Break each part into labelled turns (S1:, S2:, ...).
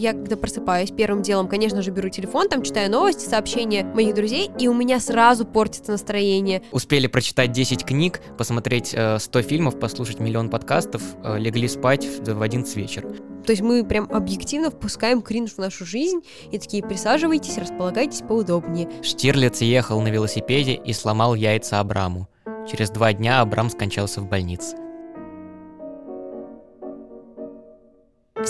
S1: Я когда просыпаюсь, первым делом, конечно же, беру телефон, там читаю новости, сообщения моих друзей, и у меня сразу портится настроение.
S2: Успели прочитать 10 книг, посмотреть э, 100 фильмов, послушать миллион подкастов, э, легли спать в, в 11 вечера.
S1: То есть мы прям объективно впускаем кринж в нашу жизнь и такие присаживайтесь, располагайтесь поудобнее.
S2: Штирлиц ехал на велосипеде и сломал яйца Абраму. Через два дня Абрам скончался в больнице.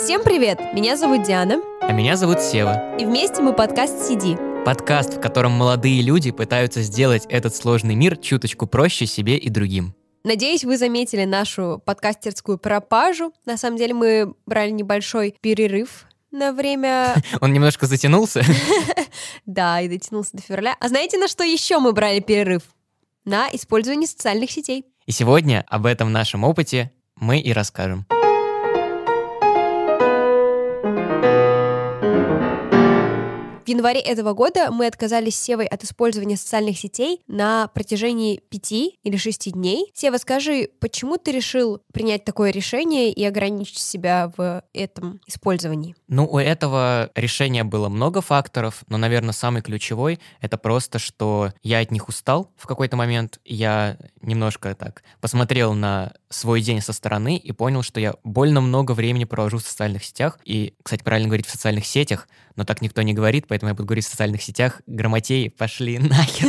S1: Всем привет! Меня зовут Диана.
S2: А меня зовут Сева.
S1: И вместе мы подкаст «Сиди».
S2: Подкаст, в котором молодые люди пытаются сделать этот сложный мир чуточку проще себе и другим.
S1: Надеюсь, вы заметили нашу подкастерскую пропажу. На самом деле мы брали небольшой перерыв на время...
S2: Он немножко затянулся.
S1: Да, и дотянулся до февраля. А знаете, на что еще мы брали перерыв? На использование социальных сетей.
S2: И сегодня об этом нашем опыте мы и расскажем.
S1: Январе этого года мы отказались с Севой от использования социальных сетей на протяжении пяти или шести дней. Сева, скажи, почему ты решил принять такое решение и ограничить себя в этом использовании?
S2: Ну, у этого решения было много факторов, но, наверное, самый ключевой — это просто, что я от них устал в какой-то момент. Я немножко так посмотрел на свой день со стороны и понял, что я больно много времени провожу в социальных сетях. И, кстати, правильно говорить в социальных сетях, но так никто не говорит, поэтому я буду говорить в социальных сетях. Грамотеи пошли нахер.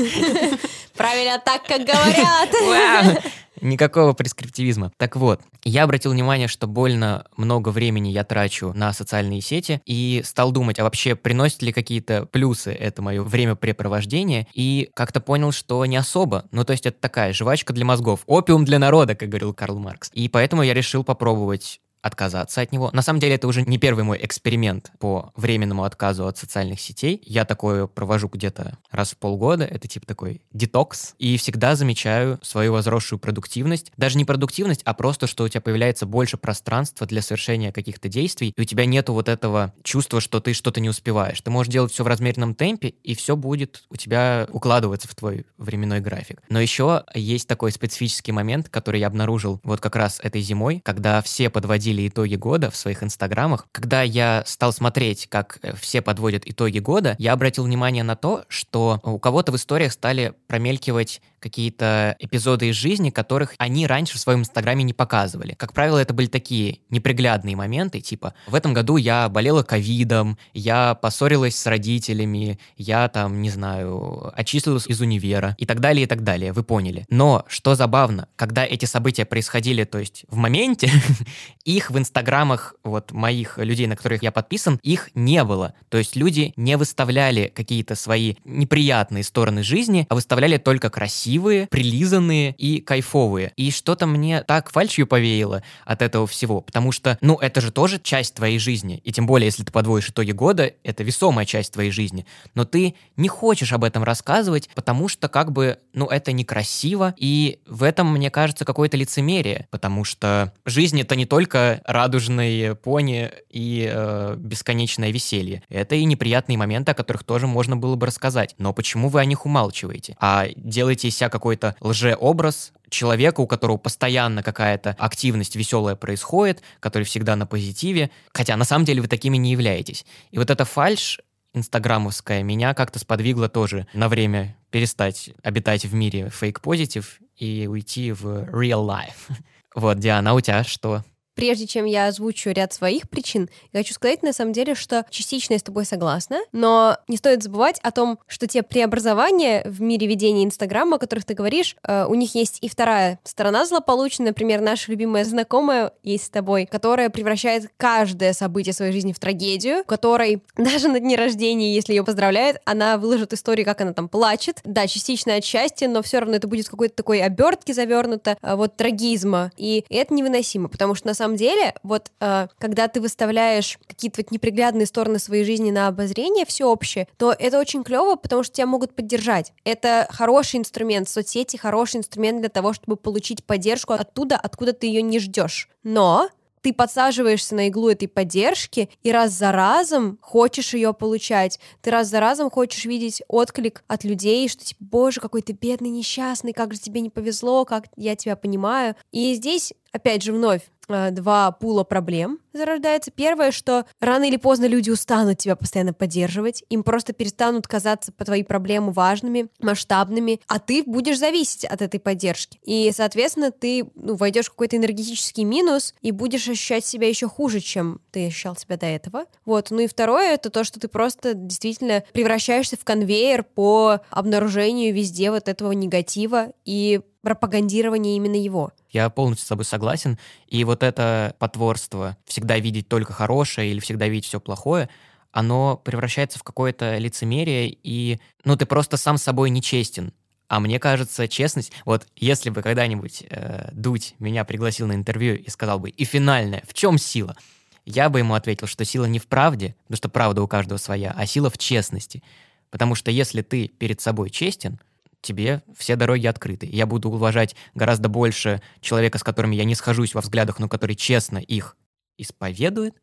S1: Правильно так, как говорят.
S2: Никакого прескриптивизма. Так вот, я обратил внимание, что больно много времени я трачу на социальные сети и стал думать, а вообще приносит ли какие-то плюсы это мое времяпрепровождение, и как-то понял, что не особо. Ну, то есть это такая жвачка для мозгов, опиум для народа, как говорил Карл Маркс. И поэтому я решил попробовать отказаться от него. На самом деле это уже не первый мой эксперимент по временному отказу от социальных сетей. Я такое провожу где-то раз в полгода, это типа такой детокс, и всегда замечаю свою возросшую продуктивность. Даже не продуктивность, а просто, что у тебя появляется больше пространства для совершения каких-то действий, и у тебя нету вот этого чувства, что ты что-то не успеваешь. Ты можешь делать все в размеренном темпе, и все будет у тебя укладываться в твой временной график. Но еще есть такой специфический момент, который я обнаружил вот как раз этой зимой, когда все подводили подводили итоги года в своих инстаграмах. Когда я стал смотреть, как э, все подводят итоги года, я обратил внимание на то, что у кого-то в историях стали промелькивать какие-то эпизоды из жизни, которых они раньше в своем инстаграме не показывали. Как правило, это были такие неприглядные моменты, типа в этом году я болела ковидом, я поссорилась с родителями, я там, не знаю, отчислилась из универа и так далее, и так далее, вы поняли. Но, что забавно, когда эти события происходили, то есть в моменте, их в инстаграмах вот моих людей, на которых я подписан, их не было. То есть люди не выставляли какие-то свои неприятные стороны жизни, а выставляли только красивые красивые, прилизанные и кайфовые. И что-то мне так фальшью повеяло от этого всего, потому что, ну, это же тоже часть твоей жизни. И тем более, если ты подводишь итоги года, это весомая часть твоей жизни. Но ты не хочешь об этом рассказывать, потому что как бы, ну, это некрасиво. И в этом, мне кажется, какое-то лицемерие, потому что жизнь это не только радужные пони и э, бесконечное веселье. Это и неприятные моменты, о которых тоже можно было бы рассказать. Но почему вы о них умалчиваете? А делаете из себя какой-то лжеобраз человека, у которого постоянно какая-то активность веселая происходит, который всегда на позитиве, хотя на самом деле вы такими не являетесь. И вот эта фальш инстаграмовская меня как-то сподвигла тоже на время перестать обитать в мире фейк-позитив и уйти в real life. Вот, Диана, а у тебя что?
S1: Прежде чем я озвучу ряд своих причин, я хочу сказать на самом деле, что частично я с тобой согласна, но не стоит забывать о том, что те преобразования в мире ведения Инстаграма, о которых ты говоришь, э, у них есть и вторая сторона злополучная, например, наша любимая знакомая есть с тобой, которая превращает каждое событие своей жизни в трагедию, которой даже на дне рождения, если ее поздравляет, она выложит историю, как она там плачет. Да, частично от счастья, но все равно это будет какой-то такой обертки завернуто, э, вот трагизма. И это невыносимо, потому что на самом деле, вот э, когда ты выставляешь какие-то вот неприглядные стороны своей жизни на обозрение всеобщее, то это очень клево, потому что тебя могут поддержать. Это хороший инструмент, соцсети хороший инструмент для того, чтобы получить поддержку оттуда, откуда ты ее не ждешь. Но ты подсаживаешься на иглу этой поддержки и раз за разом хочешь ее получать. Ты раз за разом хочешь видеть отклик от людей, что типа, боже, какой ты бедный, несчастный, как же тебе не повезло, как я тебя понимаю. И здесь, опять же, вновь, два пула проблем зарождается. Первое, что рано или поздно люди устанут тебя постоянно поддерживать, им просто перестанут казаться по твои проблемы важными, масштабными, а ты будешь зависеть от этой поддержки. И, соответственно, ты ну, войдешь в какой-то энергетический минус и будешь ощущать себя еще хуже, чем ты ощущал себя до этого. Вот. Ну и второе, это то, что ты просто действительно превращаешься в конвейер по обнаружению везде вот этого негатива и пропагандирования именно его.
S2: Я полностью с тобой согласен. И вот это потворство, всегда видеть только хорошее или всегда видеть все плохое, оно превращается в какое-то лицемерие, и ну ты просто сам собой нечестен. А мне кажется, честность, вот если бы когда-нибудь э, Дудь меня пригласил на интервью и сказал бы, и финальное, в чем сила? Я бы ему ответил, что сила не в правде, потому что правда у каждого своя, а сила в честности. Потому что если ты перед собой честен, тебе все дороги открыты. Я буду уважать гораздо больше человека, с которым я не схожусь во взглядах, но который честно их исповедует,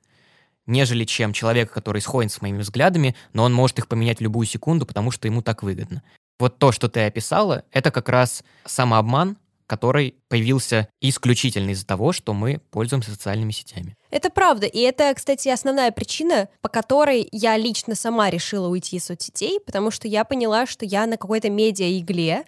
S2: нежели чем человека, который сходит с моими взглядами, но он может их поменять в любую секунду, потому что ему так выгодно. Вот то, что ты описала, это как раз самообман, который появился исключительно из-за того, что мы пользуемся социальными сетями.
S1: Это правда. И это, кстати, основная причина, по которой я лично сама решила уйти из соцсетей, потому что я поняла, что я на какой-то медиа-игле,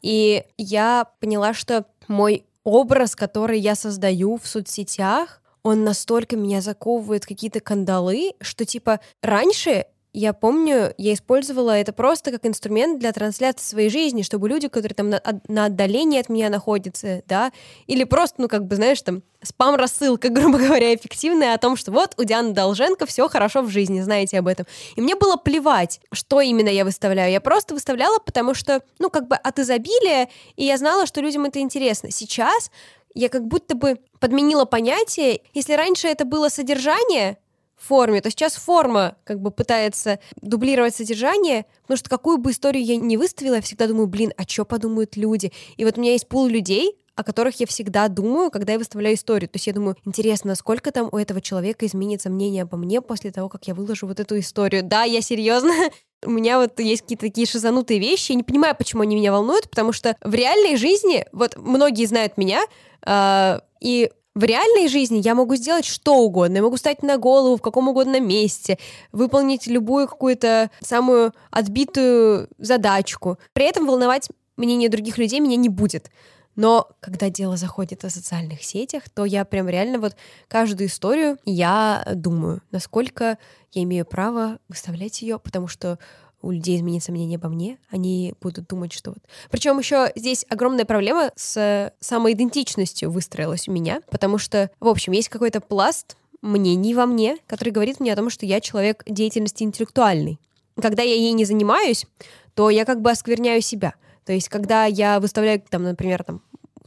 S1: и я поняла, что мой образ, который я создаю в соцсетях, он настолько меня заковывает какие-то кандалы, что типа раньше я помню, я использовала это просто как инструмент для трансляции своей жизни, чтобы люди, которые там на, на отдалении от меня находятся, да, или просто, ну, как бы, знаешь, там, спам-рассылка, грубо говоря, эффективная о том, что вот у Дианы Долженко все хорошо в жизни, знаете об этом. И мне было плевать, что именно я выставляю. Я просто выставляла, потому что, ну, как бы от изобилия, и я знала, что людям это интересно. Сейчас я как будто бы подменила понятие. Если раньше это было содержание, форме, то сейчас форма как бы пытается дублировать содержание, потому что какую бы историю я не выставила, я всегда думаю, блин, а что подумают люди? И вот у меня есть пул людей, о которых я всегда думаю, когда я выставляю историю. То есть я думаю, интересно, сколько там у этого человека изменится мнение обо мне после того, как я выложу вот эту историю. Да, я серьезно. У меня вот есть какие-то такие шизанутые вещи. Я не понимаю, почему они меня волнуют, потому что в реальной жизни, вот многие знают меня, э, и в реальной жизни я могу сделать что угодно. Я могу стать на голову в каком угодно месте, выполнить любую какую-то самую отбитую задачку. При этом волновать мнение других людей меня не будет. Но когда дело заходит о социальных сетях, то я прям реально вот каждую историю я думаю, насколько я имею право выставлять ее, потому что у людей изменится мнение обо мне, они будут думать, что вот... Причем еще здесь огромная проблема с самоидентичностью выстроилась у меня, потому что, в общем, есть какой-то пласт мнений во мне, который говорит мне о том, что я человек деятельности интеллектуальный. Когда я ей не занимаюсь, то я как бы оскверняю себя. То есть, когда я выставляю, там, например, там,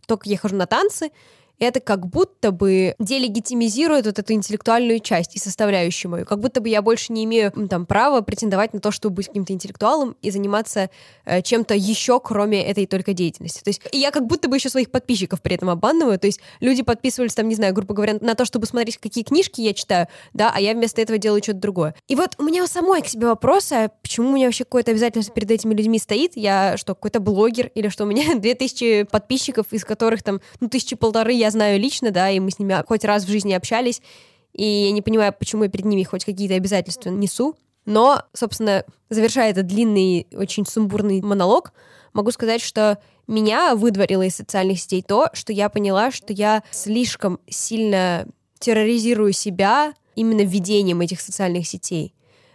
S1: только я хожу на танцы, это как будто бы делегитимизирует вот эту интеллектуальную часть и составляющую мою. Как будто бы я больше не имею там права претендовать на то, чтобы быть каким-то интеллектуалом и заниматься э, чем-то еще, кроме этой только деятельности. То есть я как будто бы еще своих подписчиков при этом обманываю. То есть люди подписывались там, не знаю, грубо говоря, на то, чтобы смотреть, какие книжки я читаю, да, а я вместо этого делаю что-то другое. И вот у меня у самой к себе вопрос, а почему у меня вообще какое-то обязательство перед этими людьми стоит? Я что, какой-то блогер? Или что, у меня 2000 подписчиков, из которых там, ну, тысячи полторы я знаю лично, да, и мы с ними хоть раз в жизни общались, и я не понимаю, почему я перед ними хоть какие-то обязательства несу. Но, собственно, завершая этот длинный, очень сумбурный монолог, могу сказать, что меня выдворило из социальных сетей то, что я поняла, что я слишком сильно терроризирую себя именно введением этих социальных сетей.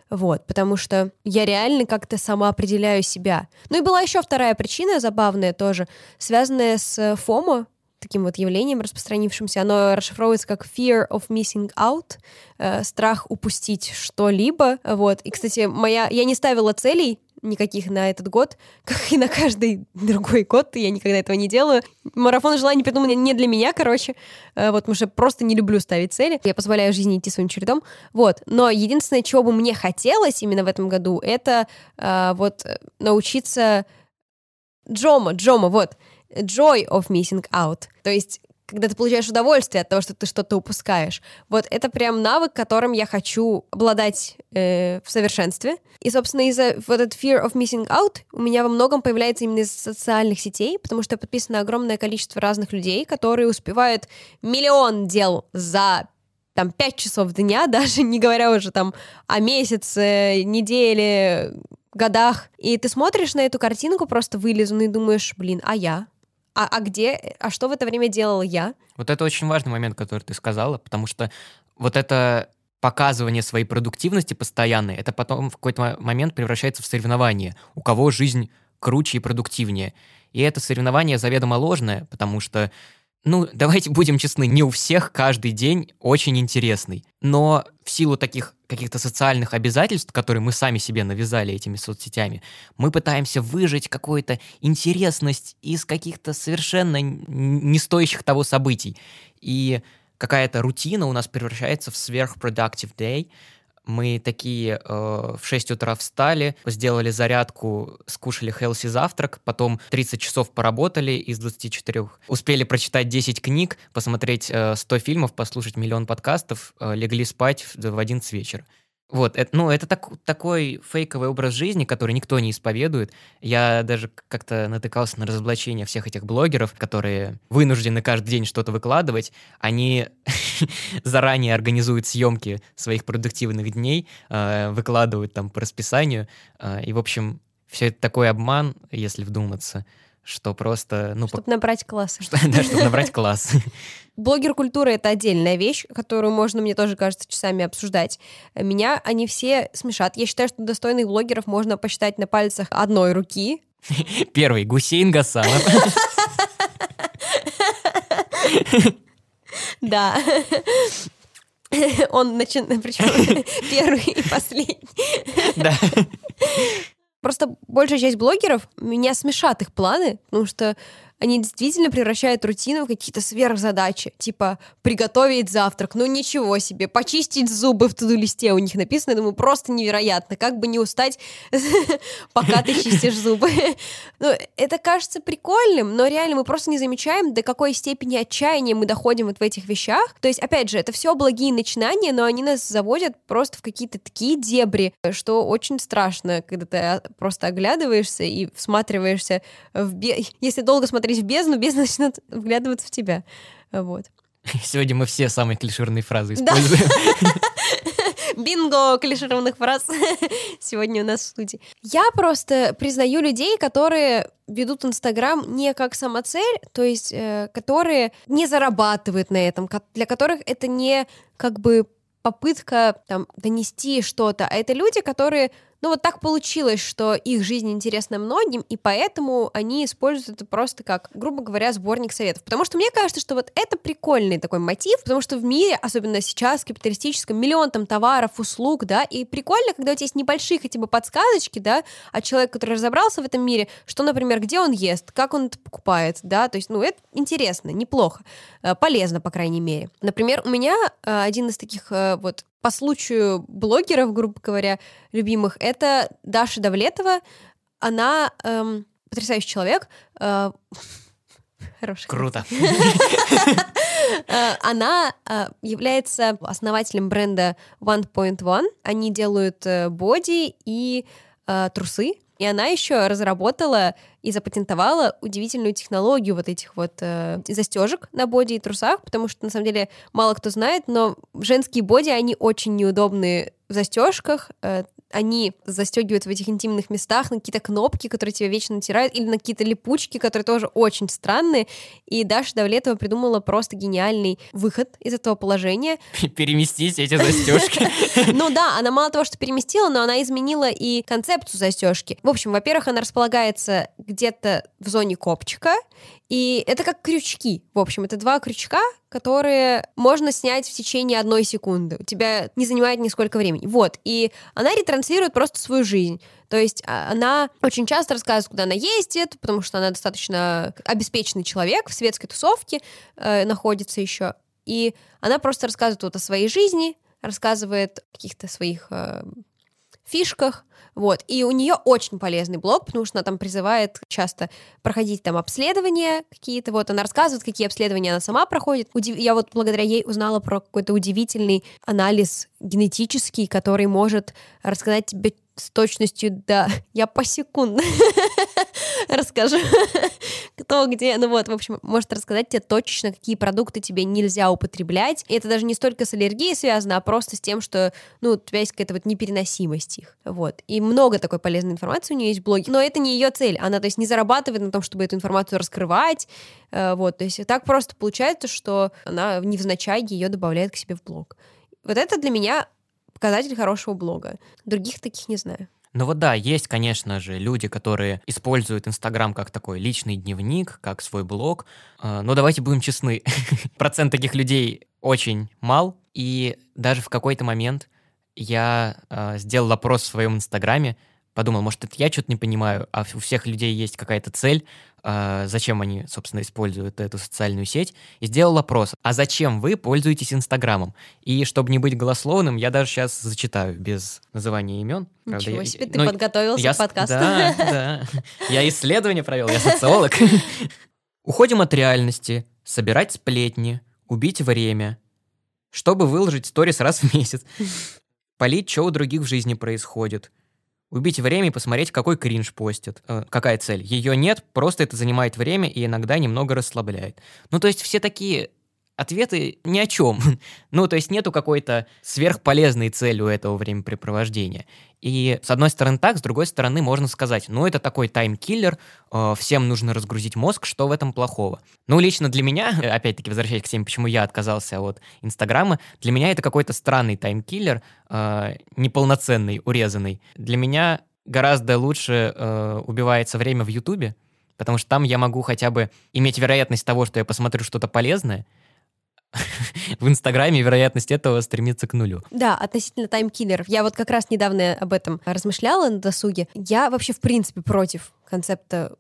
S1: Вот, потому что я реально как-то сама определяю себя. Ну и была еще вторая причина, забавная тоже, связанная с ФОМО, таким вот явлением распространившимся. Оно расшифровывается как fear of missing out, э, страх упустить что-либо. Вот. И, кстати, моя... я не ставила целей никаких на этот год, как и на каждый другой год, я никогда этого не делаю. Марафон желаний придуман не для меня, короче, э, вот, потому что просто не люблю ставить цели, я позволяю жизни идти своим чередом, вот. Но единственное, чего бы мне хотелось именно в этом году, это э, вот научиться Джома, Джома, вот, joy of missing out. То есть когда ты получаешь удовольствие от того, что ты что-то упускаешь. Вот это прям навык, которым я хочу обладать э, в совершенстве. И, собственно, из-за вот этот fear of missing out у меня во многом появляется именно из социальных сетей, потому что на огромное количество разных людей, которые успевают миллион дел за там пять часов дня, даже не говоря уже там о месяце, неделе, годах. И ты смотришь на эту картинку просто вылезанную и думаешь, блин, а я? А, а где, а что в это время делал я?
S2: Вот это очень важный момент, который ты сказала, потому что вот это показывание своей продуктивности постоянной, это потом в какой-то момент превращается в соревнование. У кого жизнь круче и продуктивнее. И это соревнование заведомо ложное, потому что ну, давайте будем честны, не у всех каждый день очень интересный. Но в силу таких каких-то социальных обязательств, которые мы сами себе навязали этими соцсетями, мы пытаемся выжить какую-то интересность из каких-то совершенно не стоящих того событий. И какая-то рутина у нас превращается в сверхпродуктив day, мы такие э, в 6 утра встали, сделали зарядку, скушали хелси завтрак, потом 30 часов поработали из 24, успели прочитать 10 книг, посмотреть э, 100 фильмов, послушать миллион подкастов, э, легли спать в, в 11 вечера. Вот, это, ну, это так, такой фейковый образ жизни, который никто не исповедует. Я даже как-то натыкался на разоблачение всех этих блогеров, которые вынуждены каждый день что-то выкладывать. Они заранее организуют съемки своих продуктивных дней, э, выкладывают там по расписанию. Э, и, в общем, все это такой обман, если вдуматься что просто... Ну,
S1: чтобы по... набрать класс.
S2: Что, да, чтобы набрать класс.
S1: Блогер культуры — это отдельная вещь, которую можно, мне тоже кажется, часами обсуждать. Меня они все смешат. Я считаю, что достойных блогеров можно посчитать на пальцах одной руки.
S2: Первый — Гусейн Гасанов.
S1: Да. Он начинает, причем первый и последний.
S2: Да.
S1: Просто большая часть блогеров, меня смешат их планы, потому что они действительно превращают рутину в какие-то сверхзадачи. Типа приготовить завтрак, ну ничего себе, почистить зубы в туду-листе у них написано. Я думаю, просто невероятно. Как бы не устать, пока ты чистишь зубы. ну, это кажется прикольным, но реально мы просто не замечаем, до какой степени отчаяния мы доходим вот в этих вещах. То есть, опять же, это все благие начинания, но они нас заводят просто в какие-то такие дебри, что очень страшно, когда ты а, просто оглядываешься и всматриваешься в... Если долго смотреть смотреть в бездну, бездна начнет вглядываться в тебя. Вот.
S2: Сегодня мы все самые клишированные фразы используем.
S1: Бинго клишированных фраз сегодня у нас в студии. Я просто признаю людей, которые ведут Инстаграм не как самоцель, то есть э, которые не зарабатывают на этом, для которых это не как бы попытка там донести что-то, а это люди, которые ну вот так получилось, что их жизнь интересна многим, и поэтому они используют это просто как, грубо говоря, сборник советов. Потому что мне кажется, что вот это прикольный такой мотив, потому что в мире, особенно сейчас, капиталистическом, миллион там товаров, услуг, да, и прикольно, когда у тебя есть небольшие хотя бы подсказочки, да, от человека, который разобрался в этом мире, что, например, где он ест, как он это покупает, да, то есть, ну, это интересно, неплохо, э, полезно, по крайней мере. Например, у меня э, один из таких э, вот по случаю блогеров, грубо говоря, любимых, это Даша Давлетова. Она эм, потрясающий человек. Э,
S2: Хороший. Круто.
S1: Э, она э, является основателем бренда One.One. Они делают э, боди и трусы. И она еще разработала и запатентовала удивительную технологию вот этих вот э, застежек на боди и трусах, потому что на самом деле мало кто знает, но женские боди, они очень неудобные в застежках, э, они застегивают в этих интимных местах на какие-то кнопки, которые тебя вечно натирают, или на какие-то липучки, которые тоже очень странные. И Даша Давлетова придумала просто гениальный выход из этого положения.
S2: Переместить эти застежки.
S1: Ну да, она мало того, что переместила, но она изменила и концепцию застежки. В общем, во-первых, она располагается где-то в зоне копчика, и это как крючки. В общем, это два крючка, которые можно снять в течение одной секунды. У тебя не занимает нисколько времени. Вот. И она ретранслирует просто свою жизнь. То есть а, она очень часто рассказывает, куда она ездит, потому что она достаточно обеспеченный человек в светской тусовке э, находится еще. И она просто рассказывает вот о своей жизни, рассказывает о каких-то своих э, фишках, вот. И у нее очень полезный блог, потому что она там призывает часто проходить там обследования какие-то. Вот она рассказывает, какие обследования она сама проходит. Удив... Я вот благодаря ей узнала про какой-то удивительный анализ генетический, который может рассказать тебе с точностью да, я посекундно расскажу, кто где, ну вот, в общем, может рассказать тебе точно, какие продукты тебе нельзя употреблять. И это даже не столько с аллергией связано, а просто с тем, что, ну, у тебя есть какая-то вот непереносимость их. Вот. И много такой полезной информации у нее есть в блоге. Но это не ее цель. Она, то есть, не зарабатывает на том, чтобы эту информацию раскрывать. Э, вот. То есть, так просто получается, что она невзначай ее добавляет к себе в блог. Вот это для меня показатель хорошего блога. Других таких не знаю.
S2: Ну вот да, есть, конечно же, люди, которые используют Инстаграм как такой личный дневник, как свой блог. А, но давайте будем честны, процент таких людей очень мал, и даже в какой-то момент я э, сделал опрос в своем Инстаграме, подумал, может, это я что-то не понимаю, а у всех людей есть какая-то цель, э, зачем они, собственно, используют эту социальную сеть, и сделал опрос, а зачем вы пользуетесь Инстаграмом? И чтобы не быть голословным, я даже сейчас зачитаю без называния имен.
S1: Правда, Ничего себе, я, ты ну, подготовился
S2: я,
S1: к подкасту.
S2: Да, да. Я исследование провел, я социолог. Уходим от реальности, собирать сплетни, убить время, чтобы выложить сторис раз в месяц, полить, что у других в жизни происходит, убить время и посмотреть, какой кринж постит. Э, какая цель? Ее нет, просто это занимает время и иногда немного расслабляет. Ну, то есть все такие ответы ни о чем. ну, то есть нету какой-то сверхполезной цели у этого времяпрепровождения. И с одной стороны так, с другой стороны можно сказать, ну это такой таймкиллер, э, всем нужно разгрузить мозг, что в этом плохого? Ну лично для меня, опять-таки возвращаясь к теме, почему я отказался от Инстаграма, для меня это какой-то странный таймкиллер, э, неполноценный, урезанный. Для меня гораздо лучше э, убивается время в Ютубе, потому что там я могу хотя бы иметь вероятность того, что я посмотрю что-то полезное, в Инстаграме вероятность этого стремится к нулю.
S1: Да, относительно таймкиллеров. Я вот как раз недавно об этом размышляла на досуге. Я вообще, в принципе, против концепта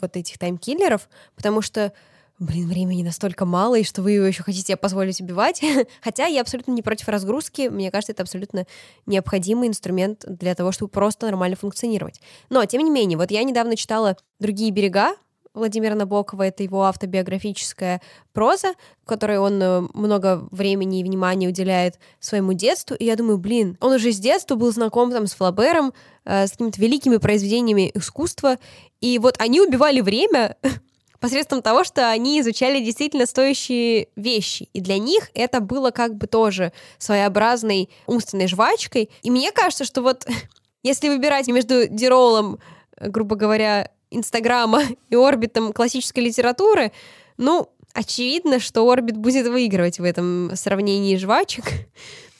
S1: вот этих таймкиллеров, потому что блин, времени настолько мало, и что вы его еще хотите позволить убивать. Хотя я абсолютно не против разгрузки. Мне кажется, это абсолютно необходимый инструмент для того, чтобы просто нормально функционировать. Но, тем не менее, вот я недавно читала «Другие берега», Владимира Набокова, это его автобиографическая проза, в которой он э, много времени и внимания уделяет своему детству. И я думаю, блин, он уже с детства был знаком там с Флабером, э, с какими-то великими произведениями искусства. И вот они убивали время посредством того, что они изучали действительно стоящие вещи. И для них это было как бы тоже своеобразной умственной жвачкой. И мне кажется, что вот если выбирать между Диролом, э, грубо говоря, Инстаграма и орбитом классической литературы, ну, очевидно, что орбит будет выигрывать в этом сравнении жвачек.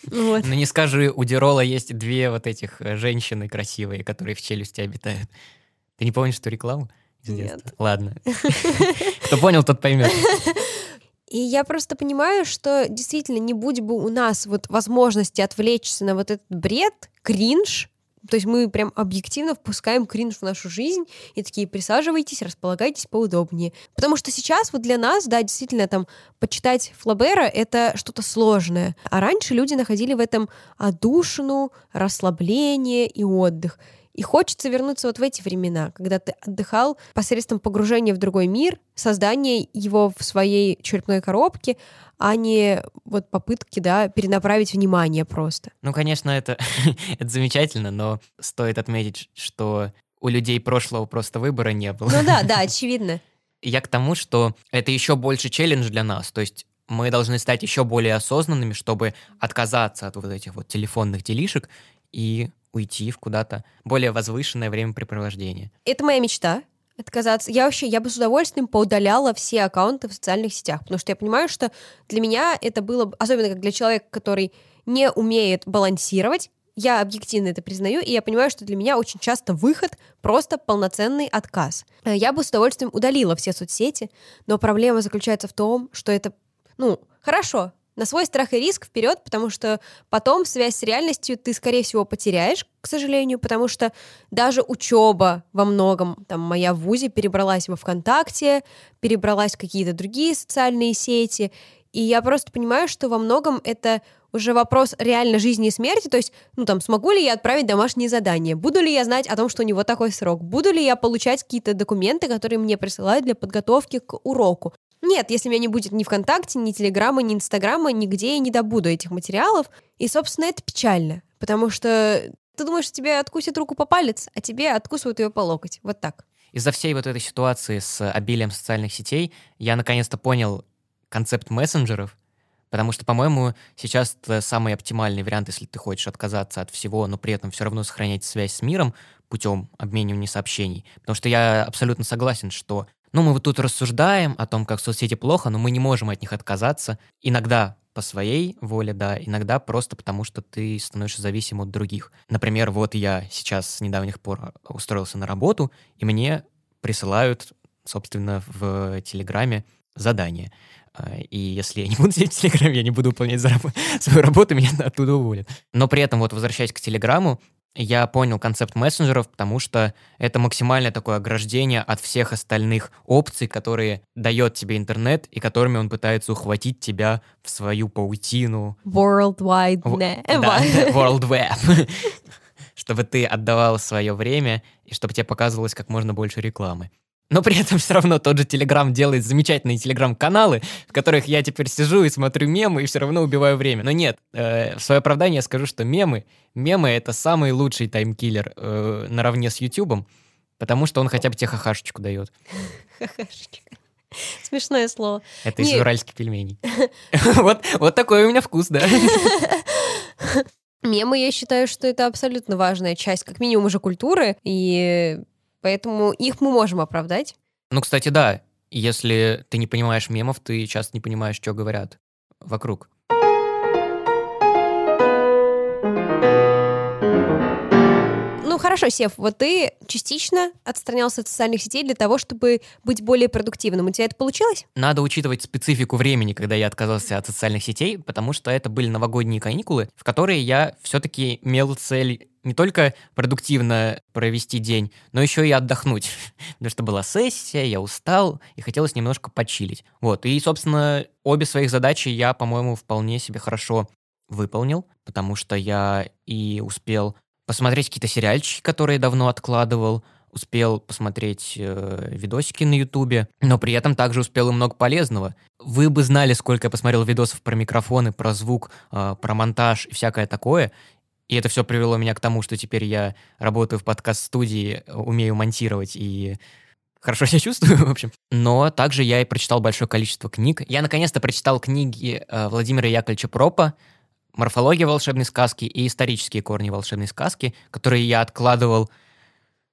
S2: Вот. Ну не скажи, у Дирола есть две вот этих э, женщины красивые, которые в челюсти обитают. Ты не помнишь эту рекламу?
S1: Нет.
S2: Ладно. Кто понял, тот поймет.
S1: И я просто понимаю, что действительно не будь бы у нас вот возможности отвлечься на вот этот бред, кринж, то есть мы прям объективно впускаем кринж в нашу жизнь и такие присаживайтесь, располагайтесь поудобнее. Потому что сейчас вот для нас, да, действительно там почитать Флабера — это что-то сложное. А раньше люди находили в этом одушину, расслабление и отдых. И хочется вернуться вот в эти времена, когда ты отдыхал посредством погружения в другой мир, создания его в своей черепной коробке, а не вот попытки, да, перенаправить внимание просто.
S2: Ну, конечно, это, это замечательно, но стоит отметить, что у людей прошлого просто выбора не было.
S1: Ну да, да, очевидно.
S2: Я к тому, что это еще больше челлендж для нас. То есть мы должны стать еще более осознанными, чтобы отказаться от вот этих вот телефонных делишек и уйти в куда-то более возвышенное времяпрепровождение.
S1: Это моя мечта отказаться. Я вообще, я бы с удовольствием поудаляла все аккаунты в социальных сетях, потому что я понимаю, что для меня это было, особенно как для человека, который не умеет балансировать, я объективно это признаю, и я понимаю, что для меня очень часто выход просто полноценный отказ. Я бы с удовольствием удалила все соцсети, но проблема заключается в том, что это, ну, хорошо, на свой страх и риск вперед, потому что потом связь с реальностью ты, скорее всего, потеряешь, к сожалению, потому что даже учеба во многом, там, моя в ВУЗе перебралась во ВКонтакте, перебралась в какие-то другие социальные сети, И я просто понимаю, что во многом это уже вопрос реально жизни и смерти, то есть, ну там, смогу ли я отправить домашнее задание, буду ли я знать о том, что у него такой срок, буду ли я получать какие-то документы, которые мне присылают для подготовки к уроку. Нет, если меня не будет ни ВКонтакте, ни Телеграма, ни Инстаграма, нигде я не добуду этих материалов. И, собственно, это печально, потому что ты думаешь, что тебе откусят руку по палец, а тебе откусывают ее по локоть. Вот так.
S2: Из-за всей вот этой ситуации с обилием социальных сетей я наконец-то понял концепт мессенджеров, потому что, по-моему, сейчас самый оптимальный вариант, если ты хочешь отказаться от всего, но при этом все равно сохранять связь с миром путем обменивания сообщений. Потому что я абсолютно согласен, что ну, мы вот тут рассуждаем о том, как соцсети плохо, но мы не можем от них отказаться. Иногда по своей воле, да, иногда просто потому, что ты становишься зависим от других. Например, вот я сейчас с недавних пор устроился на работу, и мне присылают, собственно, в Телеграме задание. А, и если я не буду сидеть в Телеграме, я не буду выполнять свою работу, меня оттуда уволят. Но при этом, вот возвращаясь к Телеграму, я понял концепт мессенджеров, потому что это максимальное такое ограждение от всех остальных опций, которые дает тебе интернет и которыми он пытается ухватить тебя в свою паутину.
S1: World Wide Web.
S2: Да, World Web. чтобы ты отдавал свое время и чтобы тебе показывалось как можно больше рекламы. Но при этом все равно тот же Телеграм делает замечательные Телеграм-каналы, в которых я теперь сижу и смотрю мемы и все равно убиваю время. Но нет, э, в свое оправдание я скажу, что мемы, мемы — это самый лучший таймкиллер э, наравне с Ютубом, потому что он хотя бы тебе хахашечку дает.
S1: Хахашечка. Смешное слово.
S2: Это из уральских пельменей. вот, вот такой у меня вкус, да.
S1: Мемы, я считаю, что это абсолютно важная часть, как минимум уже культуры, и Поэтому их мы можем оправдать.
S2: Ну, кстати, да. Если ты не понимаешь мемов, ты часто не понимаешь, что говорят вокруг.
S1: Хорошо, Сев, вот ты частично отстранялся от социальных сетей для того, чтобы быть более продуктивным. У тебя это получилось?
S2: Надо учитывать специфику времени, когда я отказался от социальных сетей, потому что это были новогодние каникулы, в которые я все-таки имел цель не только продуктивно провести день, но еще и отдохнуть. Потому что была сессия, я устал и хотелось немножко почилить. Вот, и, собственно, обе своих задачи я, по-моему, вполне себе хорошо выполнил, потому что я и успел посмотреть какие-то сериальчики, которые давно откладывал, успел посмотреть э, видосики на Ютубе, но при этом также успел и много полезного. Вы бы знали, сколько я посмотрел видосов про микрофоны, про звук, э, про монтаж и всякое такое. И это все привело меня к тому, что теперь я работаю в подкаст-студии, умею монтировать и хорошо себя чувствую, в общем. Но также я и прочитал большое количество книг. Я наконец-то прочитал книги э, Владимира Яковлевича Пропа, морфология волшебной сказки и исторические корни волшебной сказки, которые я откладывал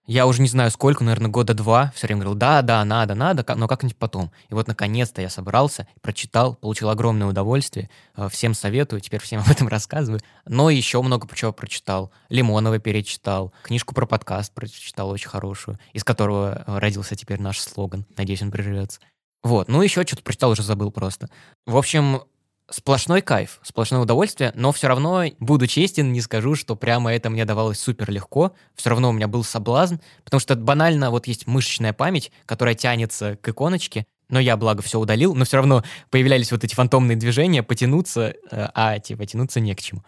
S2: я уже не знаю сколько, наверное, года два, все время говорил, да, да, надо, надо, но как-нибудь потом. И вот наконец-то я собрался, прочитал, получил огромное удовольствие, э, всем советую, теперь всем об этом рассказываю. Но еще много чего прочитал. Лимонова перечитал, книжку про подкаст прочитал очень хорошую, из которого э, родился теперь наш слоган. Надеюсь, он приживется. Вот, ну еще что-то прочитал, уже забыл просто. В общем, сплошной кайф, сплошное удовольствие, но все равно, буду честен, не скажу, что прямо это мне давалось супер легко. Все равно у меня был соблазн, потому что банально вот есть мышечная память, которая тянется к иконочке, но я, благо, все удалил, но все равно появлялись вот эти фантомные движения, потянуться, э, а типа тянуться не к чему.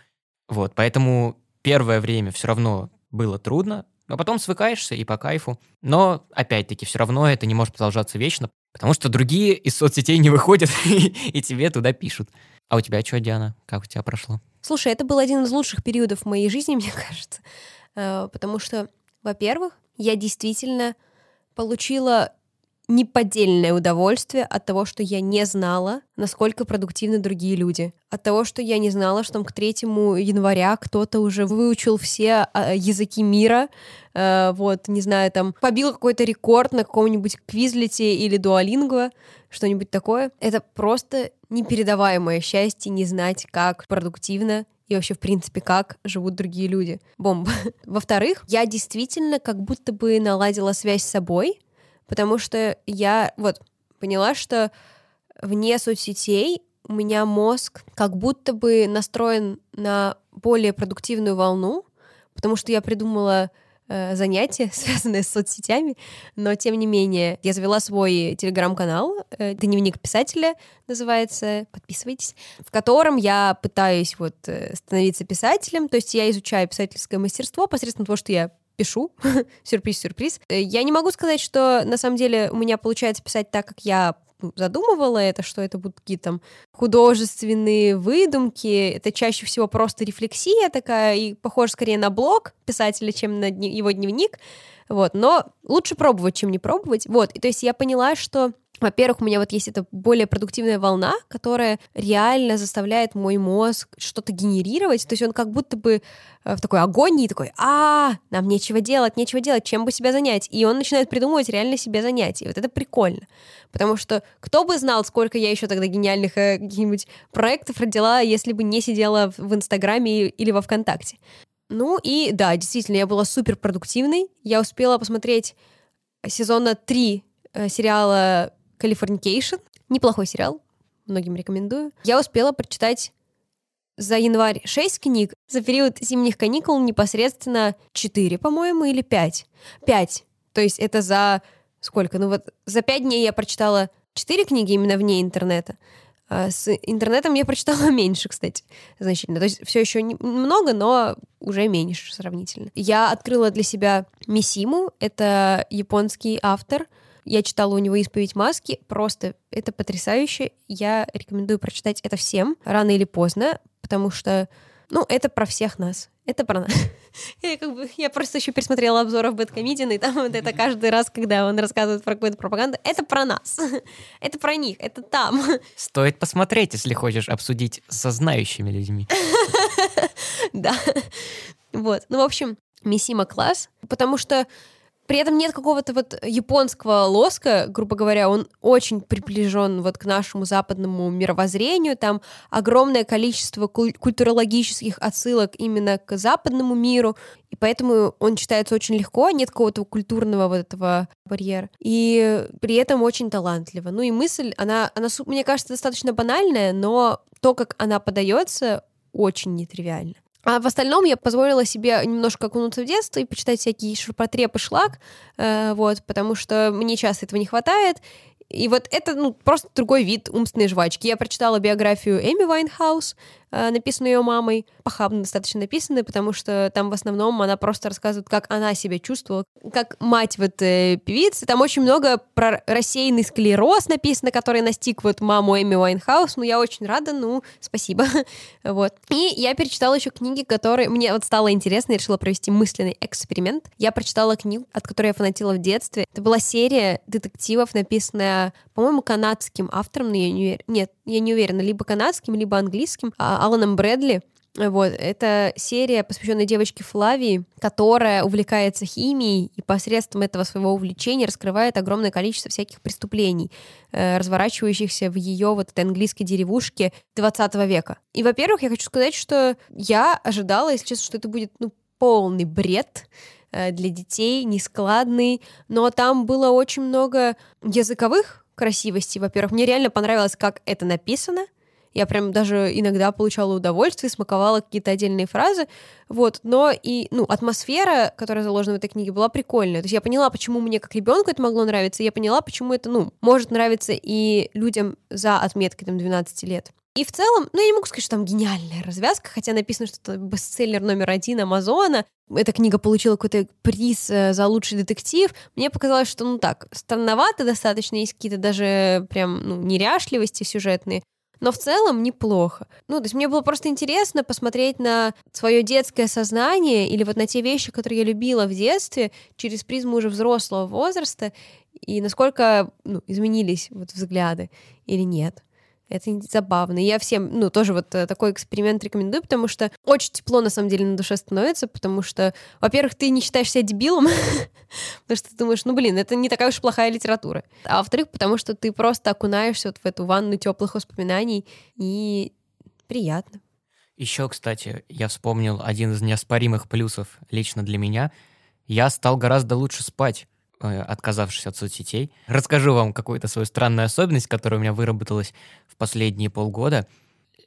S2: Вот, поэтому первое время все равно было трудно, но потом свыкаешься и по кайфу. Но, опять-таки, все равно это не может продолжаться вечно, потому что другие из соцсетей не выходят и тебе туда пишут. А у тебя что, Диана? Как у тебя прошло?
S1: Слушай, это был один из лучших периодов в моей жизни, мне кажется. Э, потому что, во-первых, я действительно получила неподдельное удовольствие от того, что я не знала, насколько продуктивны другие люди. От того, что я не знала, что там к 3 января кто-то уже выучил все а, языки мира, э, вот, не знаю, там, побил какой-то рекорд на каком-нибудь квизлете или дуалингво, что-нибудь такое. Это просто непередаваемое счастье не знать, как продуктивно и вообще, в принципе, как живут другие люди. Бомба. Во-вторых, я действительно как будто бы наладила связь с собой, потому что я вот поняла, что вне соцсетей у меня мозг как будто бы настроен на более продуктивную волну, потому что я придумала э, занятие, связанное с соцсетями, но тем не менее я завела свой телеграм-канал, э, дневник писателя называется, подписывайтесь, в котором я пытаюсь вот э, становиться писателем, то есть я изучаю писательское мастерство посредством того, что я пишу. Сюрприз-сюрприз. Э, я не могу сказать, что на самом деле у меня получается писать так, как я ну, задумывала это, что это будут какие-то там художественные выдумки. Это чаще всего просто рефлексия такая, и похоже скорее на блог писателя, чем на его дневник. Вот, но лучше пробовать, чем не пробовать. Вот, и то есть я поняла, что во-первых, у меня вот есть эта более продуктивная волна, которая реально заставляет мой мозг что-то генерировать. То есть он как будто бы э, в такой агонии, такой, а, нам нечего делать, нечего делать, чем бы себя занять. И он начинает придумывать реально себе занятия. Вот это прикольно. Потому что кто бы знал, сколько я еще тогда гениальных э, каких-нибудь проектов родила, если бы не сидела в Инстаграме или во Вконтакте. Ну и да, действительно, я была супер продуктивной. Я успела посмотреть сезона 3 э, сериала Californication. Неплохой сериал, многим рекомендую. Я успела прочитать за январь 6 книг, за период зимних каникул непосредственно 4, по-моему, или 5. 5. То есть это за сколько? Ну вот за 5 дней я прочитала 4 книги именно вне интернета. А с интернетом я прочитала меньше, кстати, значительно. То есть все еще много, но уже меньше сравнительно. Я открыла для себя Мисиму. Это японский автор — я читала у него «Исповедь маски». Просто это потрясающе. Я рекомендую прочитать это всем, рано или поздно, потому что, ну, это про всех нас. Это про нас. Я, как бы, я просто еще пересмотрела обзоров Бэткомедиана, и там вот это каждый раз, когда он рассказывает про какую-то пропаганду, это про нас. Это про них, это там.
S2: Стоит посмотреть, если хочешь обсудить со знающими людьми.
S1: Да. Вот. Ну, в общем, Мисима класс, потому что при этом нет какого-то вот японского лоска, грубо говоря, он очень приближен вот к нашему западному мировоззрению, там огромное количество куль- культурологических отсылок именно к западному миру, и поэтому он читается очень легко, нет какого-то культурного вот этого барьера, и при этом очень талантливо. Ну и мысль, она, она мне кажется, достаточно банальная, но то, как она подается, очень нетривиально. А в остальном я позволила себе немножко окунуться в детство и почитать всякие ширпотреб и шлак, э, вот, потому что мне часто этого не хватает, и вот это ну, просто другой вид умственной жвачки. Я прочитала биографию Эми Вайнхаус, написанную ее мамой, похабно достаточно написанную, потому что там в основном она просто рассказывает, как она себя чувствовала, как мать вот э, певицы. Там очень много про рассеянный склероз написано, который настиг вот маму Эми Вайнхаус. Ну, я очень рада, ну, спасибо. вот. И я перечитала еще книги, которые мне вот стало интересно, я решила провести мысленный эксперимент. Я прочитала книгу, от которой я фанатила в детстве. Это была серия детективов, написанная, по-моему, канадским автором, но я не уверена. Нет, я не уверена, либо канадским, либо английским, а, Аланом Брэдли. Вот, это серия, посвященная девочке Флавии, которая увлекается химией и посредством этого своего увлечения раскрывает огромное количество всяких преступлений, э, разворачивающихся в ее вот этой английской деревушке 20 века. И, во-первых, я хочу сказать, что я ожидала, если честно, что это будет ну, полный бред, э, для детей, нескладный, но там было очень много языковых красивостей. Во-первых, мне реально понравилось, как это написано — я прям даже иногда получала удовольствие, смаковала какие-то отдельные фразы, вот, но и, ну, атмосфера, которая заложена в этой книге, была прикольная. То есть я поняла, почему мне как ребенку это могло нравиться, я поняла, почему это, ну, может нравиться и людям за отметкой, там, 12 лет. И в целом, ну, я не могу сказать, что там гениальная развязка, хотя написано, что это бестселлер номер один Амазона. Эта книга получила какой-то приз э, за лучший детектив. Мне показалось, что, ну так, странновато достаточно, есть какие-то даже прям, ну, неряшливости сюжетные но в целом неплохо. Ну, то есть мне было просто интересно посмотреть на свое детское сознание или вот на те вещи, которые я любила в детстве через призму уже взрослого возраста, и насколько ну, изменились вот взгляды или нет. Это забавно. я всем, ну, тоже вот э, такой эксперимент рекомендую, потому что очень тепло, на самом деле, на душе становится, потому что, во-первых, ты не считаешь себя дебилом, потому что ты думаешь, ну, блин, это не такая уж плохая литература. А во-вторых, потому что ты просто окунаешься вот в эту ванну теплых воспоминаний, и приятно.
S2: Еще, кстати, я вспомнил один из неоспоримых плюсов лично для меня. Я стал гораздо лучше спать. Э, отказавшись от соцсетей. Расскажу вам какую-то свою странную особенность, которая у меня выработалась в последние полгода.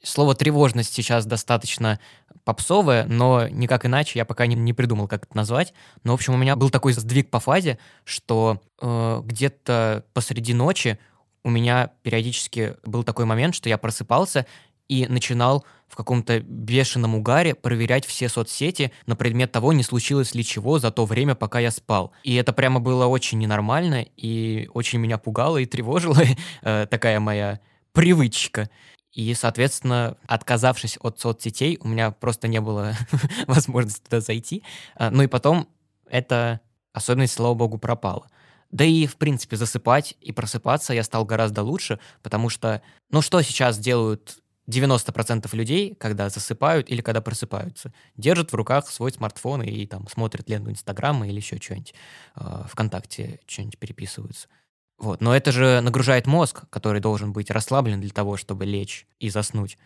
S2: слово тревожность сейчас достаточно попсовое, но никак иначе я пока не, не придумал, как это назвать. Но, в общем, у меня был такой сдвиг по фазе, что э, где-то посреди ночи у меня периодически был такой момент, что я просыпался и начинал в каком-то бешеном угаре проверять все соцсети на предмет того, не случилось ли чего за то время, пока я спал. И это прямо было очень ненормально и очень меня пугало и тревожило э, такая моя привычка. И, соответственно, отказавшись от соцсетей, у меня просто не было возможности туда зайти. А, ну и потом эта особенность, слава богу, пропала. Да и, в принципе, засыпать и просыпаться я стал гораздо лучше, потому что, ну что сейчас делают 90% людей, когда засыпают или когда просыпаются, держат в руках свой смартфон и там смотрят ленту Инстаграма или еще что-нибудь, э, ВКонтакте что-нибудь переписываются. Вот. Но это же нагружает мозг, который должен быть расслаблен для того, чтобы лечь и заснуть.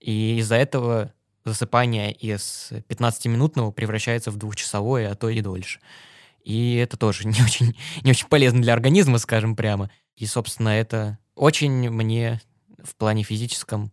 S2: И из-за этого засыпание из 15-минутного превращается в двухчасовое, а то и дольше. И это тоже не очень, не очень полезно для организма, скажем прямо. И, собственно, это очень мне в плане физическом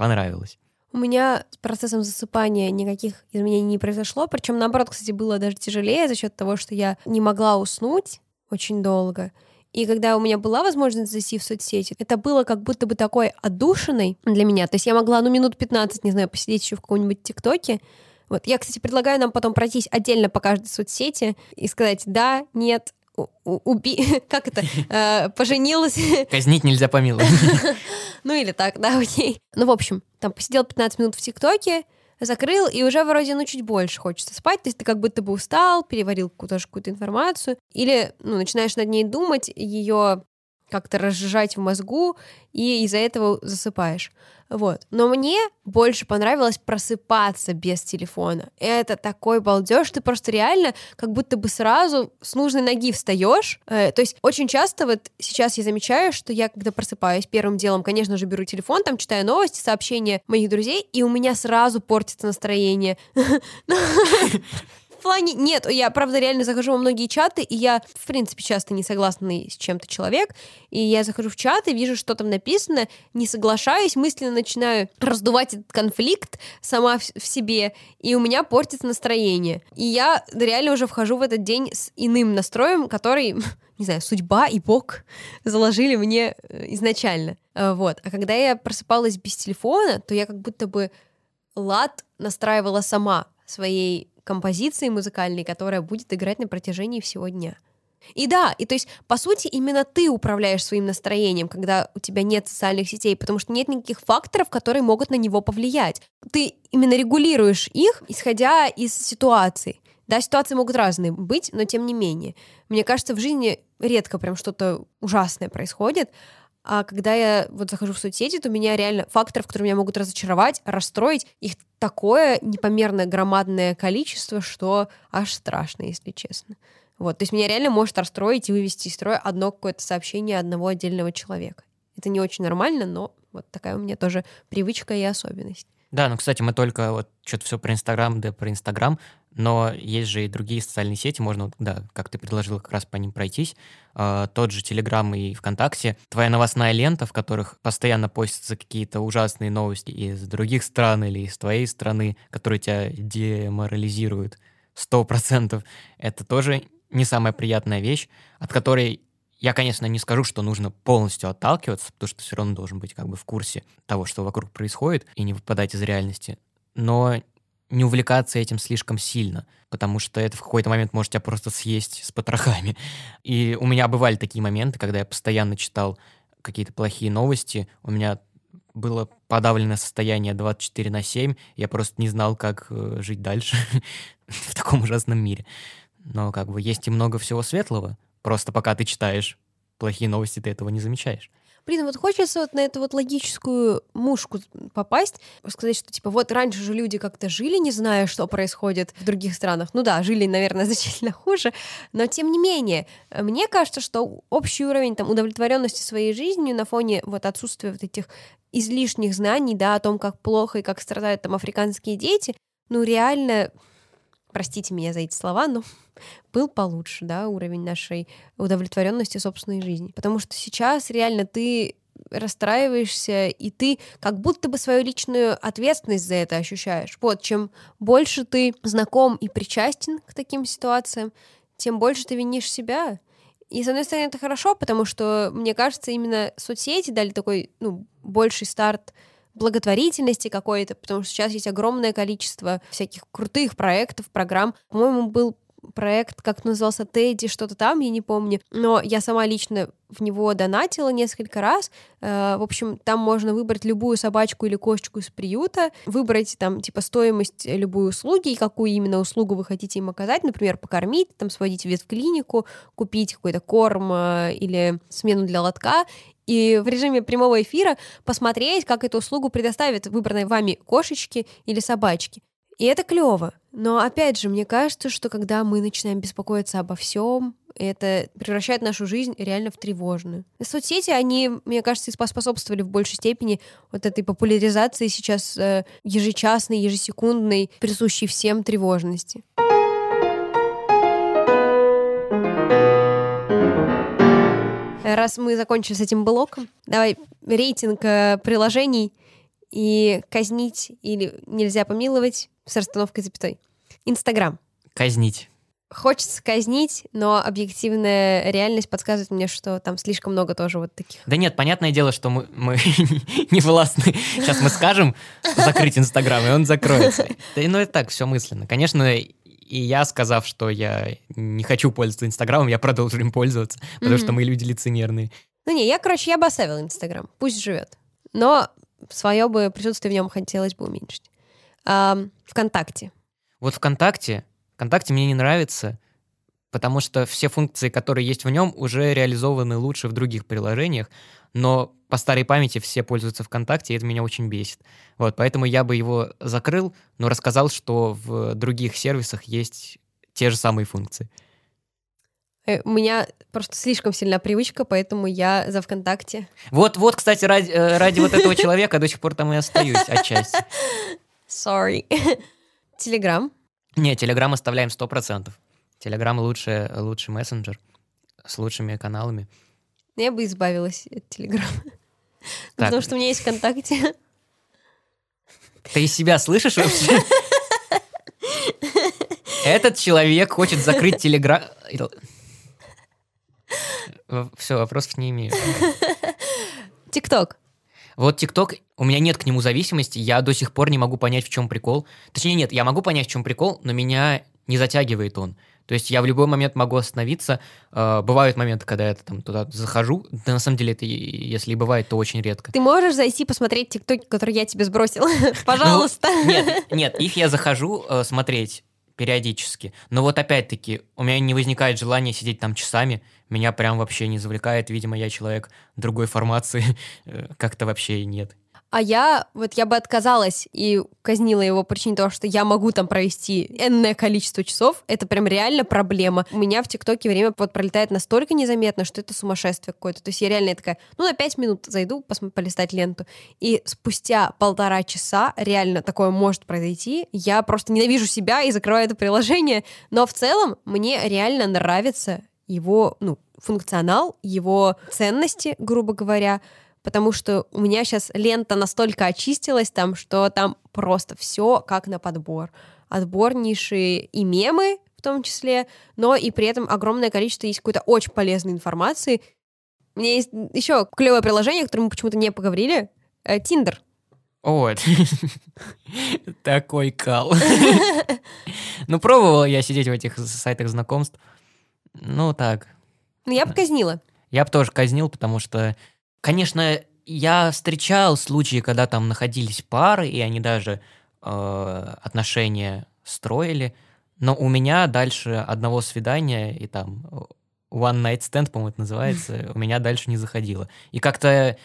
S2: понравилось.
S1: У меня с процессом засыпания никаких изменений не произошло, причем наоборот, кстати, было даже тяжелее за счет того, что я не могла уснуть очень долго. И когда у меня была возможность зайти в соцсети, это было как будто бы такой отдушиной для меня. То есть я могла, ну, минут 15, не знаю, посидеть еще в каком-нибудь ТикТоке. Вот. Я, кстати, предлагаю нам потом пройтись отдельно по каждой соцсети и сказать «да», «нет», уби... как это, э, поженилась.
S2: Казнить нельзя помиловать.
S1: ну или так, да, окей. Ну, в общем, там посидел 15 минут в ТикТоке, закрыл, и уже вроде, ну, чуть больше хочется спать, то есть ты как будто бы устал, переварил какую-то какую-то информацию, или, ну, начинаешь над ней думать, ее как-то разжижать в мозгу, и из-за этого засыпаешь. Вот. Но мне больше понравилось просыпаться без телефона. Это такой балдеж, ты просто реально как будто бы сразу с нужной ноги встаешь. Э, то есть очень часто вот сейчас я замечаю, что я когда просыпаюсь, первым делом, конечно же, беру телефон, там читаю новости, сообщения моих друзей, и у меня сразу портится настроение. плане... Нет, я, правда, реально захожу во многие чаты, и я, в принципе, часто не согласный с чем-то человек, и я захожу в чат и вижу, что там написано, не соглашаюсь, мысленно начинаю раздувать этот конфликт сама в, в себе, и у меня портится настроение. И я реально уже вхожу в этот день с иным настроем, который, не знаю, судьба и Бог заложили мне э, изначально. Э, вот. А когда я просыпалась без телефона, то я как будто бы лад настраивала сама своей композиции музыкальной, которая будет играть на протяжении всего дня. И да, и то есть, по сути, именно ты управляешь своим настроением, когда у тебя нет социальных сетей, потому что нет никаких факторов, которые могут на него повлиять. Ты именно регулируешь их, исходя из ситуации. Да, ситуации могут разные быть, но тем не менее. Мне кажется, в жизни редко прям что-то ужасное происходит, а когда я вот захожу в соцсети, то меня реально факторов, которые меня могут разочаровать, расстроить, их такое непомерное громадное количество, что аж страшно, если честно. Вот, то есть меня реально может расстроить и вывести из строя одно какое-то сообщение одного отдельного человека. Это не очень нормально, но вот такая у меня тоже привычка и особенность.
S2: Да, ну, кстати, мы только вот что-то все про Инстаграм, да про Инстаграм, но есть же и другие социальные сети, можно, да, как ты предложил, как раз по ним пройтись. Э, тот же Телеграм и ВКонтакте. Твоя новостная лента, в которых постоянно постятся какие-то ужасные новости из других стран или из твоей страны, которые тебя деморализируют сто процентов, это тоже не самая приятная вещь, от которой я, конечно, не скажу, что нужно полностью отталкиваться, потому что все равно должен быть как бы в курсе того, что вокруг происходит, и не выпадать из реальности. Но не увлекаться этим слишком сильно, потому что это в какой-то момент может тебя просто съесть с потрохами. И у меня бывали такие моменты, когда я постоянно читал какие-то плохие новости, у меня было подавленное состояние 24 на 7, я просто не знал, как э, жить дальше в таком ужасном мире. Но как бы есть и много всего светлого, Просто пока ты читаешь плохие новости, ты этого не замечаешь.
S1: Блин, вот хочется вот на эту вот логическую мушку попасть, сказать, что типа вот раньше же люди как-то жили, не зная, что происходит в других странах. Ну да, жили, наверное, значительно хуже, но тем не менее, мне кажется, что общий уровень там удовлетворенности своей жизнью на фоне вот отсутствия вот этих излишних знаний, да, о том, как плохо и как страдают там африканские дети, ну реально простите меня за эти слова, но был получше, да, уровень нашей удовлетворенности собственной жизни. Потому что сейчас реально ты расстраиваешься, и ты как будто бы свою личную ответственность за это ощущаешь. Вот, чем больше ты знаком и причастен к таким ситуациям, тем больше ты винишь себя. И, с одной стороны, это хорошо, потому что, мне кажется, именно соцсети дали такой, ну, больший старт благотворительности какой-то, потому что сейчас есть огромное количество всяких крутых проектов, программ. По-моему, был проект, как назывался, Тедди, что-то там, я не помню, но я сама лично в него донатила несколько раз. Э, в общем, там можно выбрать любую собачку или кошечку из приюта, выбрать там типа стоимость любой услуги и какую именно услугу вы хотите им оказать, например, покормить, там сводить в ветклинику, купить какой-то корм э, или смену для лотка, и в режиме прямого эфира посмотреть, как эту услугу предоставит выбранной вами кошечки или собачки. И это клево. Но опять же, мне кажется, что когда мы начинаем беспокоиться обо всем, это превращает нашу жизнь реально в тревожную. Соцсети, они, мне кажется, способствовали в большей степени вот этой популяризации сейчас э, ежечасной, ежесекундной, присущей всем тревожности. Раз мы закончили с этим блоком, давай рейтинг э, приложений и казнить или нельзя помиловать с расстановкой запятой. Инстаграм.
S2: Казнить.
S1: Хочется казнить, но объективная реальность подсказывает мне, что там слишком много тоже вот таких.
S2: Да нет, понятное дело, что мы, мы не властны. Сейчас мы скажем закрыть Инстаграм, и он закроется. Да, ну это так, все мысленно. Конечно, и я, сказав, что я не хочу пользоваться Инстаграмом, я продолжу им пользоваться, потому mm-hmm. что мы люди лицемерные.
S1: Ну не, я, короче, я бы оставила Инстаграм. Пусть живет. Но свое бы присутствие в нем хотелось бы уменьшить. А, ВКонтакте.
S2: Вот ВКонтакте, ВКонтакте мне не нравится, потому что все функции, которые есть в нем, уже реализованы лучше в других приложениях, но по старой памяти все пользуются ВКонтакте, и это меня очень бесит. Вот, поэтому я бы его закрыл, но рассказал, что в других сервисах есть те же самые функции.
S1: Э, у меня просто слишком сильная привычка, поэтому я за ВКонтакте.
S2: Вот, вот, кстати, ради, э, ради вот этого человека до сих пор там и остаюсь отчасти.
S1: Sorry. Телеграм.
S2: Не, Телеграм оставляем 100%. Телеграм лучший, лучший мессенджер с лучшими каналами.
S1: Я бы избавилась от Телеграма. Потому что у меня есть ВКонтакте.
S2: Ты себя слышишь вообще? Этот человек хочет закрыть Телеграм... Все, вопросов не имею.
S1: ТикТок.
S2: Вот ТикТок, у меня нет к нему зависимости, я до сих пор не могу понять, в чем прикол. Точнее, нет, я могу понять, в чем прикол, но меня не затягивает он. То есть я в любой момент могу остановиться. Э, бывают моменты, когда я там туда захожу. Да на самом деле это, если и бывает, то очень редко.
S1: Ты можешь зайти посмотреть ТикТок, который я тебе сбросил? Пожалуйста.
S2: Нет, нет, их я захожу э, смотреть периодически. Но вот опять-таки, у меня не возникает желания сидеть там часами, меня прям вообще не завлекает, видимо, я человек другой формации, э, как-то вообще нет.
S1: А я, вот я бы отказалась и казнила его по причине того, что я могу там провести энное количество часов. Это прям реально проблема. У меня в ТикТоке время вот пролетает настолько незаметно, что это сумасшествие какое-то. То есть я реально такая, ну, на пять минут зайду, посмотрю, полистать ленту. И спустя полтора часа реально такое может произойти. Я просто ненавижу себя и закрываю это приложение. Но в целом мне реально нравится его, ну, функционал, его ценности, грубо говоря потому что у меня сейчас лента настолько очистилась там, что там просто все как на подбор. Отборнейшие и мемы в том числе, но и при этом огромное количество есть какой-то очень полезной информации. У меня есть еще клевое приложение, о котором мы почему-то не поговорили. Тиндер.
S2: О, такой кал. Ну, пробовал я сидеть в этих сайтах знакомств. Ну, так.
S1: Ну, я бы казнила.
S2: Я бы тоже казнил, потому что Конечно, я встречал случаи, когда там находились пары, и они даже э, отношения строили, но у меня дальше одного свидания и там one night stand, по-моему, это называется, у меня дальше не заходило. И как-то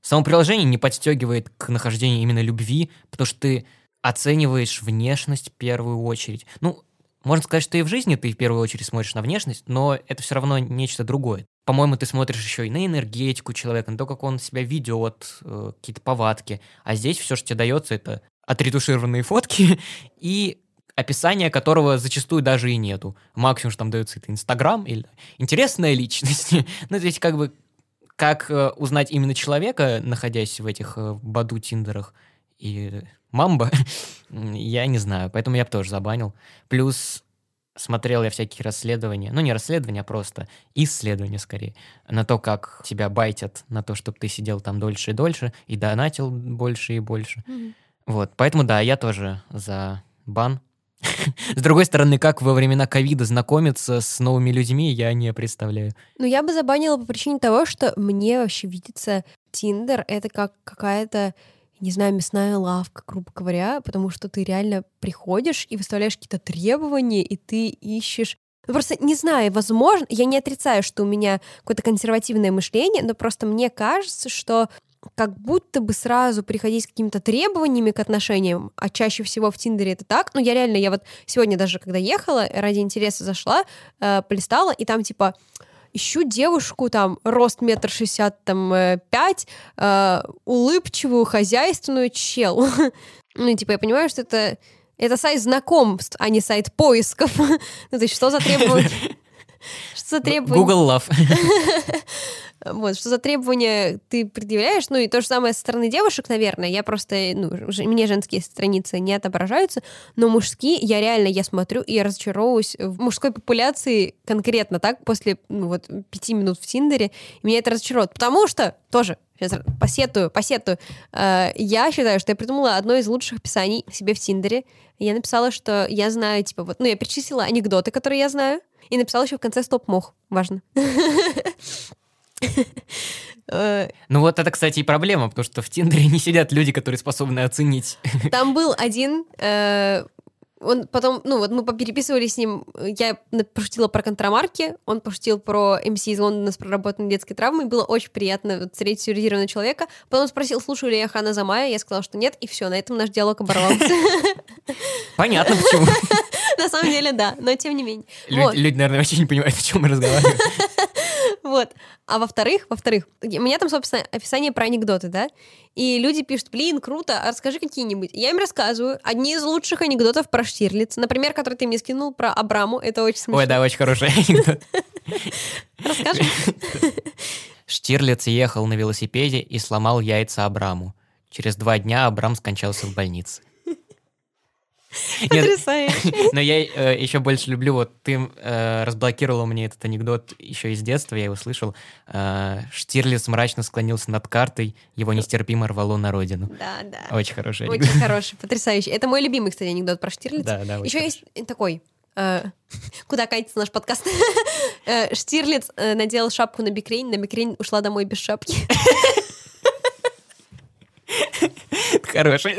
S2: само приложение не подстегивает к нахождению именно любви, потому что ты оцениваешь внешность в первую очередь. Ну, можно сказать, что и в жизни ты в первую очередь смотришь на внешность, но это все равно нечто другое по-моему, ты смотришь еще и на энергетику человека, на то, как он себя ведет, э, какие-то повадки. А здесь все, что тебе дается, это отретушированные фотки и описание которого зачастую даже и нету. Максимум, что там дается, это Инстаграм или интересная личность. ну, здесь как бы как э, узнать именно человека, находясь в этих э, Баду Тиндерах и Мамба, я не знаю, поэтому я бы тоже забанил. Плюс смотрел я всякие расследования, ну не расследования, а просто исследования скорее, на то, как тебя байтят, на то, чтобы ты сидел там дольше и дольше, и донатил больше и больше. Mm-hmm. Вот, поэтому да, я тоже за бан. С другой стороны, как во времена ковида знакомиться с новыми людьми, я не представляю.
S1: Ну, я бы забанила по причине того, что мне вообще видится Тиндер — это как какая-то не знаю, мясная лавка, грубо говоря, потому что ты реально приходишь и выставляешь какие-то требования, и ты ищешь ну, просто не знаю, возможно, я не отрицаю, что у меня какое-то консервативное мышление, но просто мне кажется, что как будто бы сразу приходить с какими-то требованиями к отношениям, а чаще всего в Тиндере это так. Ну, я реально, я вот сегодня даже, когда ехала, ради интереса зашла, э, полистала, и там типа ищу девушку, там, рост метр шестьдесят там э, пять, э, улыбчивую, хозяйственную чел. ну, типа, я понимаю, что это, это сайт знакомств, а не сайт поисков. ну, то есть, что за требования? Что за требования?
S2: Google Love.
S1: Вот, что за требования ты предъявляешь, ну и то же самое со стороны девушек, наверное, я просто, ну, мне женские страницы не отображаются, но мужские, я реально, я смотрю и я разочаровываюсь в мужской популяции конкретно так, после, ну, вот, пяти минут в Тиндере, и меня это разочаровывает, потому что, тоже, сейчас посетую, посетую, э, я считаю, что я придумала одно из лучших описаний себе в Тиндере, я написала, что я знаю, типа, вот, ну, я перечислила анекдоты, которые я знаю, и написала еще в конце стоп-мох, важно.
S2: Э, ну вот это, кстати, и проблема, потому что в Тиндере не сидят люди, которые способны оценить.
S1: Там был один, э, он потом, ну вот мы попереписывались с ним, я пошутила про контрамарки, он пошутил про МС из Лондона с проработанной детской травмой, было очень приятно вот, встретить сюрреализированного человека. Потом спросил, слушаю ли я Хана Замая, я сказала, что нет, и все, на этом наш диалог оборвался.
S2: Понятно, почему.
S1: На самом деле, да, но тем не менее.
S2: Люди, наверное, вообще не понимают, о чем мы разговариваем.
S1: Вот. А во-вторых, во-вторых, у меня там, собственно, описание про анекдоты, да? И люди пишут, блин, круто, а расскажи какие-нибудь. Я им рассказываю одни из лучших анекдотов про Штирлиц. Например, который ты мне скинул про Абраму. Это очень смешно.
S2: Ой, да, очень хороший анекдот.
S1: Расскажи.
S2: Штирлиц ехал на велосипеде и сломал яйца Абраму. Через два дня Абрам скончался в больнице.
S1: Потрясающе.
S2: Но я э, еще больше люблю, вот ты э, разблокировала мне этот анекдот еще из детства, я его слышал. Э, Штирлиц мрачно склонился над картой, его нестерпимо рвало на родину.
S1: Да, да.
S2: Очень хороший анекдот.
S1: Очень хороший, потрясающий. Это мой любимый, кстати, анекдот про Штирлица.
S2: Да, да,
S1: Еще есть такой, Куда катится наш подкаст? Штирлиц надел шапку на бикрень, на бикрень ушла домой без шапки.
S2: Хороший.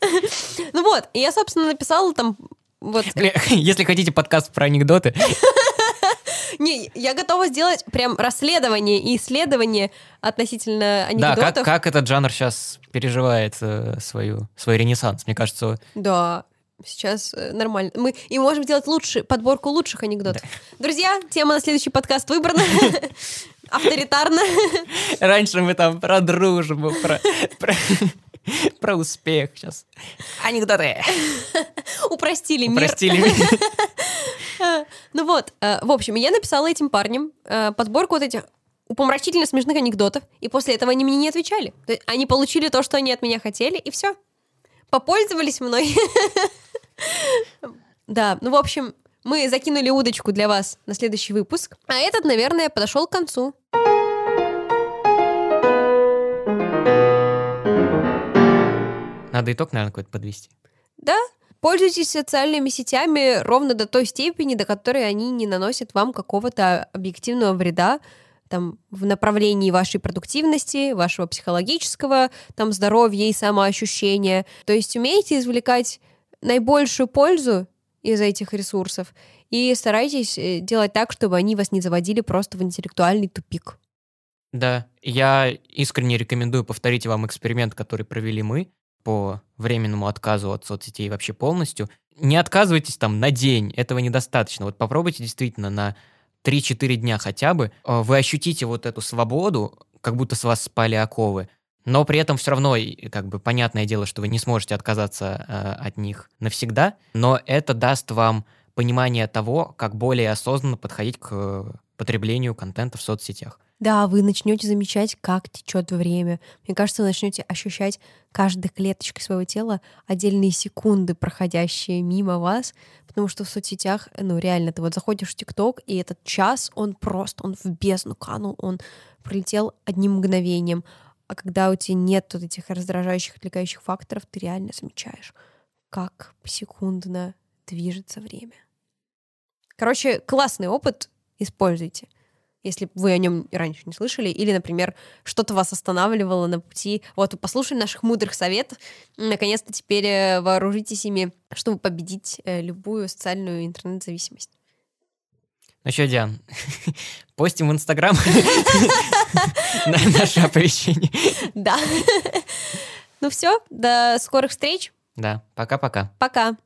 S1: Ну вот, и я, собственно, написала там вот.
S2: Если хотите подкаст про анекдоты.
S1: Не, я готова сделать прям расследование и исследование относительно анекдотов.
S2: Да, как, как этот жанр сейчас переживает э, свою, свой ренессанс, мне кажется.
S1: Да, сейчас э, нормально. Мы и можем сделать лучше, подборку лучших анекдотов. Да. Друзья, тема на следующий подкаст выбрана. Авторитарно.
S2: Раньше мы там про дружбу, про... Про успех сейчас. Анекдоты.
S1: Упростили мир.
S2: Упростили мир.
S1: Ну вот, э, в общем, я написала этим парням э, подборку вот этих упомрачительно смешных анекдотов, и после этого они мне не отвечали. То есть они получили то, что они от меня хотели, и все. Попользовались мной. Да, ну, в общем, мы закинули удочку для вас на следующий выпуск, а этот, наверное, подошел к концу.
S2: Надо итог, наверное, какой-то подвести.
S1: Да, пользуйтесь социальными сетями ровно до той степени, до которой они не наносят вам какого-то объективного вреда там, в направлении вашей продуктивности, вашего психологического там, здоровья и самоощущения. То есть умейте извлекать наибольшую пользу из этих ресурсов и старайтесь э, делать так, чтобы они вас не заводили просто в интеллектуальный тупик.
S2: Да, я искренне рекомендую повторить вам эксперимент, который провели мы по временному отказу от соцсетей вообще полностью. Не отказывайтесь там на день, этого недостаточно. Вот попробуйте действительно на 3-4 дня хотя бы. Э, вы ощутите вот эту свободу, как будто с вас спали оковы. Но при этом все равно, как бы, понятное дело, что вы не сможете отказаться э, от них навсегда, но это даст вам понимание того, как более осознанно подходить к потреблению контента в соцсетях.
S1: Да, вы начнете замечать, как течет время. Мне кажется, вы начнете ощущать каждой клеточкой своего тела отдельные секунды, проходящие мимо вас, потому что в соцсетях, ну реально, ты вот заходишь в ТикТок, и этот час, он просто, он в бездну канул, он пролетел одним мгновением. А когда у тебя нет вот этих раздражающих, отвлекающих факторов, ты реально замечаешь, как секундно движется время. Короче, классный опыт, используйте если вы о нем раньше не слышали, или, например, что-то вас останавливало на пути. Вот послушали наших мудрых советов, наконец-то теперь э, вооружитесь ими, чтобы победить э, любую социальную интернет-зависимость.
S2: Ну что, Диан, постим в Инстаграм наше оповещение.
S1: Да. Ну все, до скорых встреч.
S2: Да, пока-пока.
S1: Пока.